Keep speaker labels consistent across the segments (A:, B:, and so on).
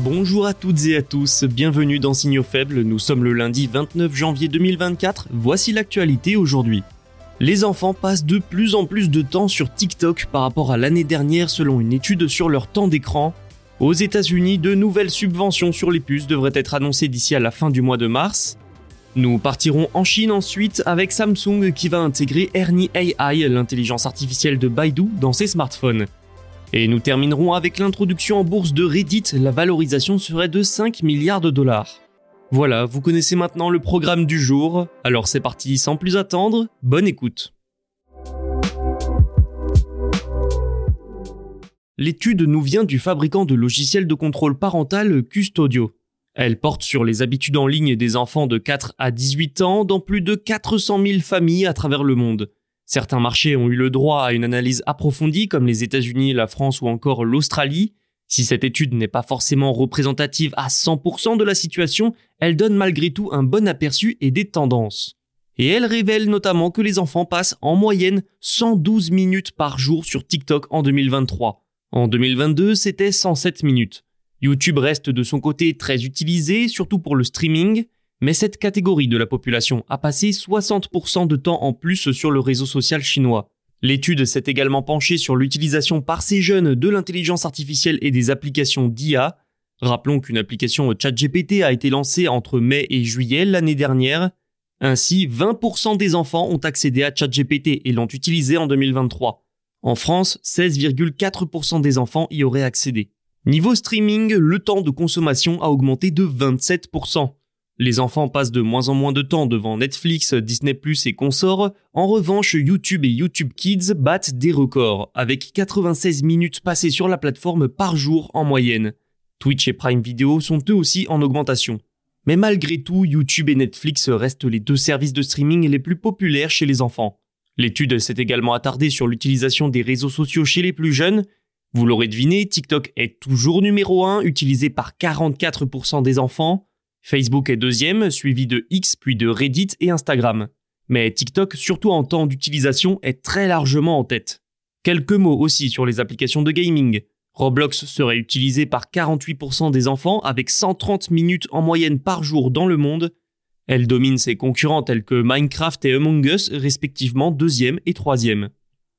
A: Bonjour à toutes et à tous, bienvenue dans Signaux faibles, nous sommes le lundi 29 janvier 2024, voici l'actualité aujourd'hui. Les enfants passent de plus en plus de temps sur TikTok par rapport à l'année dernière selon une étude sur leur temps d'écran. Aux États-Unis, de nouvelles subventions sur les puces devraient être annoncées d'ici à la fin du mois de mars. Nous partirons en Chine ensuite avec Samsung qui va intégrer Ernie AI, l'intelligence artificielle de Baidu, dans ses smartphones. Et nous terminerons avec l'introduction en bourse de Reddit, la valorisation serait de 5 milliards de dollars. Voilà, vous connaissez maintenant le programme du jour, alors c'est parti sans plus attendre, bonne écoute. L'étude nous vient du fabricant de logiciels de contrôle parental Custodio. Elle porte sur les habitudes en ligne des enfants de 4 à 18 ans dans plus de 400 000 familles à travers le monde. Certains marchés ont eu le droit à une analyse approfondie comme les États-Unis, la France ou encore l'Australie. Si cette étude n'est pas forcément représentative à 100% de la situation, elle donne malgré tout un bon aperçu et des tendances. Et elle révèle notamment que les enfants passent en moyenne 112 minutes par jour sur TikTok en 2023. En 2022, c'était 107 minutes. YouTube reste de son côté très utilisé, surtout pour le streaming, mais cette catégorie de la population a passé 60% de temps en plus sur le réseau social chinois. L'étude s'est également penchée sur l'utilisation par ces jeunes de l'intelligence artificielle et des applications d'IA. Rappelons qu'une application ChatGPT a été lancée entre mai et juillet l'année dernière. Ainsi, 20% des enfants ont accédé à ChatGPT et l'ont utilisé en 2023. En France, 16,4% des enfants y auraient accédé. Niveau streaming, le temps de consommation a augmenté de 27%. Les enfants passent de moins en moins de temps devant Netflix, Disney ⁇ et consorts. En revanche, YouTube et YouTube Kids battent des records, avec 96 minutes passées sur la plateforme par jour en moyenne. Twitch et Prime Video sont eux aussi en augmentation. Mais malgré tout, YouTube et Netflix restent les deux services de streaming les plus populaires chez les enfants. L'étude s'est également attardée sur l'utilisation des réseaux sociaux chez les plus jeunes. Vous l'aurez deviné, TikTok est toujours numéro 1, utilisé par 44% des enfants. Facebook est deuxième, suivi de X puis de Reddit et Instagram. Mais TikTok, surtout en temps d'utilisation, est très largement en tête. Quelques mots aussi sur les applications de gaming. Roblox serait utilisé par 48% des enfants avec 130 minutes en moyenne par jour dans le monde. Elle domine ses concurrents tels que Minecraft et Among Us, respectivement deuxième et troisième.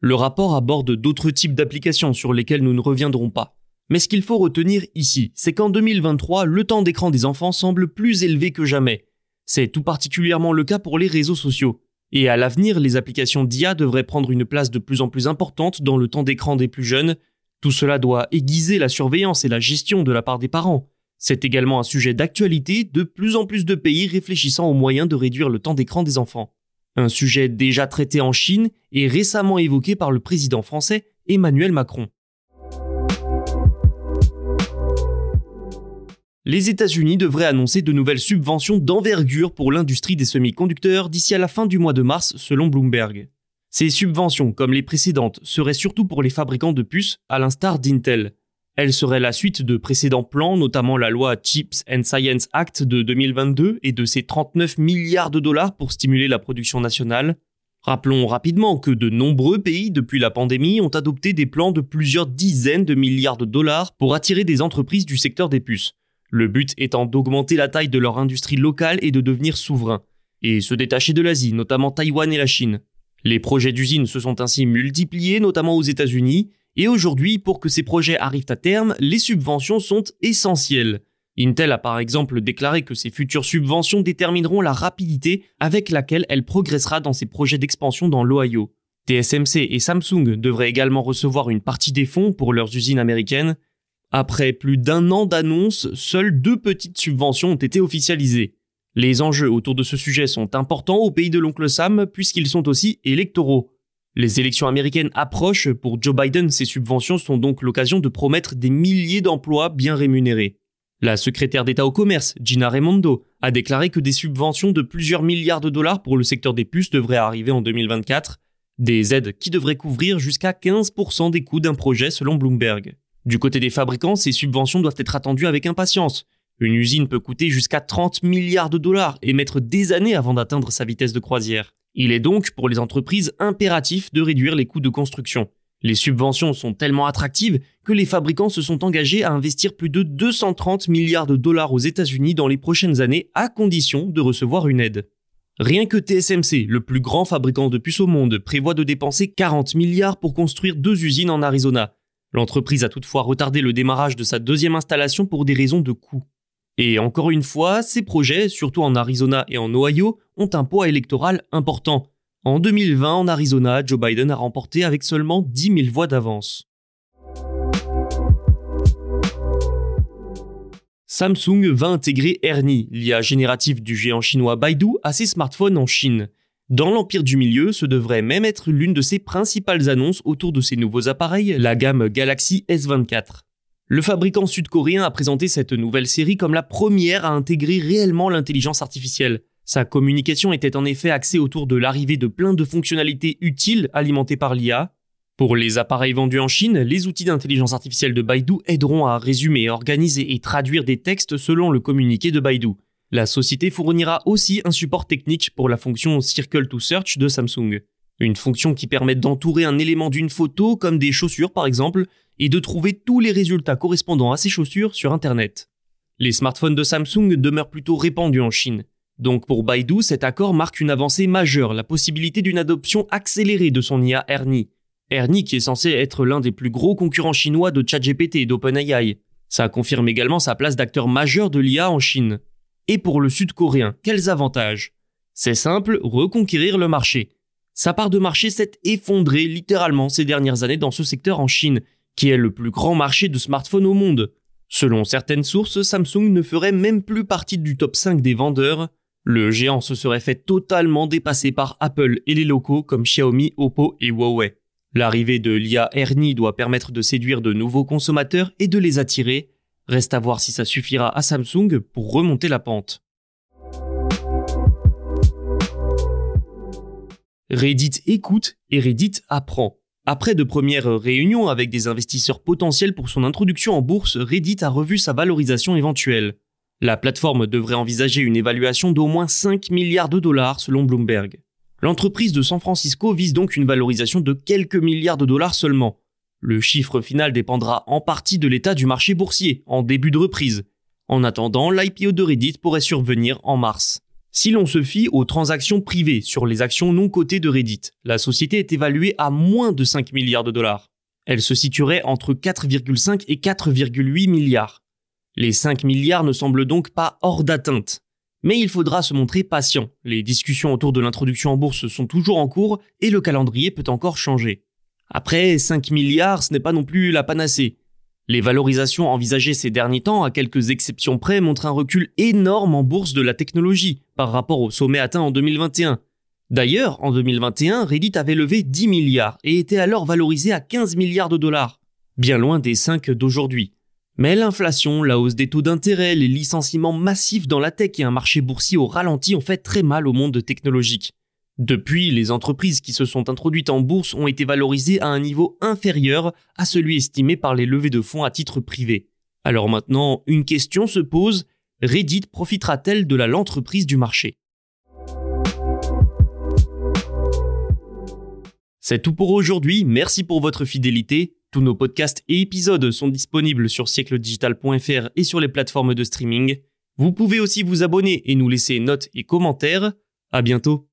A: Le rapport aborde d'autres types d'applications sur lesquelles nous ne reviendrons pas. Mais ce qu'il faut retenir ici, c'est qu'en 2023, le temps d'écran des enfants semble plus élevé que jamais. C'est tout particulièrement le cas pour les réseaux sociaux. Et à l'avenir, les applications d'IA devraient prendre une place de plus en plus importante dans le temps d'écran des plus jeunes. Tout cela doit aiguiser la surveillance et la gestion de la part des parents. C'est également un sujet d'actualité, de plus en plus de pays réfléchissant aux moyens de réduire le temps d'écran des enfants. Un sujet déjà traité en Chine et récemment évoqué par le président français Emmanuel Macron. Les États-Unis devraient annoncer de nouvelles subventions d'envergure pour l'industrie des semi-conducteurs d'ici à la fin du mois de mars selon Bloomberg. Ces subventions, comme les précédentes, seraient surtout pour les fabricants de puces, à l'instar d'Intel. Elles seraient la suite de précédents plans, notamment la loi Chips and Science Act de 2022 et de ses 39 milliards de dollars pour stimuler la production nationale. Rappelons rapidement que de nombreux pays depuis la pandémie ont adopté des plans de plusieurs dizaines de milliards de dollars pour attirer des entreprises du secteur des puces. Le but étant d'augmenter la taille de leur industrie locale et de devenir souverain. et se détacher de l'Asie, notamment Taïwan et la Chine. Les projets d'usines se sont ainsi multipliés, notamment aux États-Unis, et aujourd'hui, pour que ces projets arrivent à terme, les subventions sont essentielles. Intel a par exemple déclaré que ces futures subventions détermineront la rapidité avec laquelle elle progressera dans ses projets d'expansion dans l'Ohio. TSMC et Samsung devraient également recevoir une partie des fonds pour leurs usines américaines. Après plus d'un an d'annonces, seules deux petites subventions ont été officialisées. Les enjeux autour de ce sujet sont importants au pays de l'oncle Sam puisqu'ils sont aussi électoraux. Les élections américaines approchent, pour Joe Biden, ces subventions sont donc l'occasion de promettre des milliers d'emplois bien rémunérés. La secrétaire d'État au commerce, Gina Raimondo, a déclaré que des subventions de plusieurs milliards de dollars pour le secteur des puces devraient arriver en 2024, des aides qui devraient couvrir jusqu'à 15% des coûts d'un projet selon Bloomberg. Du côté des fabricants, ces subventions doivent être attendues avec impatience. Une usine peut coûter jusqu'à 30 milliards de dollars et mettre des années avant d'atteindre sa vitesse de croisière. Il est donc pour les entreprises impératif de réduire les coûts de construction. Les subventions sont tellement attractives que les fabricants se sont engagés à investir plus de 230 milliards de dollars aux États-Unis dans les prochaines années à condition de recevoir une aide. Rien que TSMC, le plus grand fabricant de puces au monde, prévoit de dépenser 40 milliards pour construire deux usines en Arizona. L'entreprise a toutefois retardé le démarrage de sa deuxième installation pour des raisons de coût. Et encore une fois, ces projets, surtout en Arizona et en Ohio, ont un poids électoral important. En 2020, en Arizona, Joe Biden a remporté avec seulement 10 000 voix d'avance. Samsung va intégrer Ernie, l'IA générative du géant chinois Baidu, à ses smartphones en Chine. Dans l'empire du milieu, ce devrait même être l'une de ses principales annonces autour de ses nouveaux appareils, la gamme Galaxy S24. Le fabricant sud-coréen a présenté cette nouvelle série comme la première à intégrer réellement l'intelligence artificielle. Sa communication était en effet axée autour de l'arrivée de plein de fonctionnalités utiles alimentées par l'IA. Pour les appareils vendus en Chine, les outils d'intelligence artificielle de Baidu aideront à résumer, organiser et traduire des textes selon le communiqué de Baidu. La société fournira aussi un support technique pour la fonction Circle to Search de Samsung. Une fonction qui permet d'entourer un élément d'une photo, comme des chaussures par exemple, et de trouver tous les résultats correspondant à ces chaussures sur Internet. Les smartphones de Samsung demeurent plutôt répandus en Chine. Donc pour Baidu, cet accord marque une avancée majeure, la possibilité d'une adoption accélérée de son IA Ernie. Ernie qui est censé être l'un des plus gros concurrents chinois de ChatGPT et d'OpenAI. Ça confirme également sa place d'acteur majeur de l'IA en Chine. Et pour le sud-coréen, quels avantages? C'est simple, reconquérir le marché. Sa part de marché s'est effondrée littéralement ces dernières années dans ce secteur en Chine, qui est le plus grand marché de smartphones au monde. Selon certaines sources, Samsung ne ferait même plus partie du top 5 des vendeurs, le géant se serait fait totalement dépasser par Apple et les locaux comme Xiaomi, Oppo et Huawei. L'arrivée de l'IA Ernie doit permettre de séduire de nouveaux consommateurs et de les attirer. Reste à voir si ça suffira à Samsung pour remonter la pente. Reddit écoute et Reddit apprend. Après de premières réunions avec des investisseurs potentiels pour son introduction en bourse, Reddit a revu sa valorisation éventuelle. La plateforme devrait envisager une évaluation d'au moins 5 milliards de dollars selon Bloomberg. L'entreprise de San Francisco vise donc une valorisation de quelques milliards de dollars seulement. Le chiffre final dépendra en partie de l'état du marché boursier en début de reprise. En attendant, l'IPO de Reddit pourrait survenir en mars. Si l'on se fie aux transactions privées sur les actions non cotées de Reddit, la société est évaluée à moins de 5 milliards de dollars. Elle se situerait entre 4,5 et 4,8 milliards. Les 5 milliards ne semblent donc pas hors d'atteinte. Mais il faudra se montrer patient. Les discussions autour de l'introduction en bourse sont toujours en cours et le calendrier peut encore changer. Après, 5 milliards, ce n'est pas non plus la panacée. Les valorisations envisagées ces derniers temps, à quelques exceptions près, montrent un recul énorme en bourse de la technologie par rapport au sommet atteint en 2021. D'ailleurs, en 2021, Reddit avait levé 10 milliards et était alors valorisé à 15 milliards de dollars, bien loin des 5 d'aujourd'hui. Mais l'inflation, la hausse des taux d'intérêt, les licenciements massifs dans la tech et un marché boursier au ralenti ont fait très mal au monde technologique. Depuis, les entreprises qui se sont introduites en bourse ont été valorisées à un niveau inférieur à celui estimé par les levées de fonds à titre privé. Alors maintenant, une question se pose, Reddit profitera-t-elle de la l'entreprise du marché? C'est tout pour aujourd'hui, merci pour votre fidélité. Tous nos podcasts et épisodes sont disponibles sur siècledigital.fr et sur les plateformes de streaming. Vous pouvez aussi vous abonner et nous laisser notes et commentaires. À bientôt.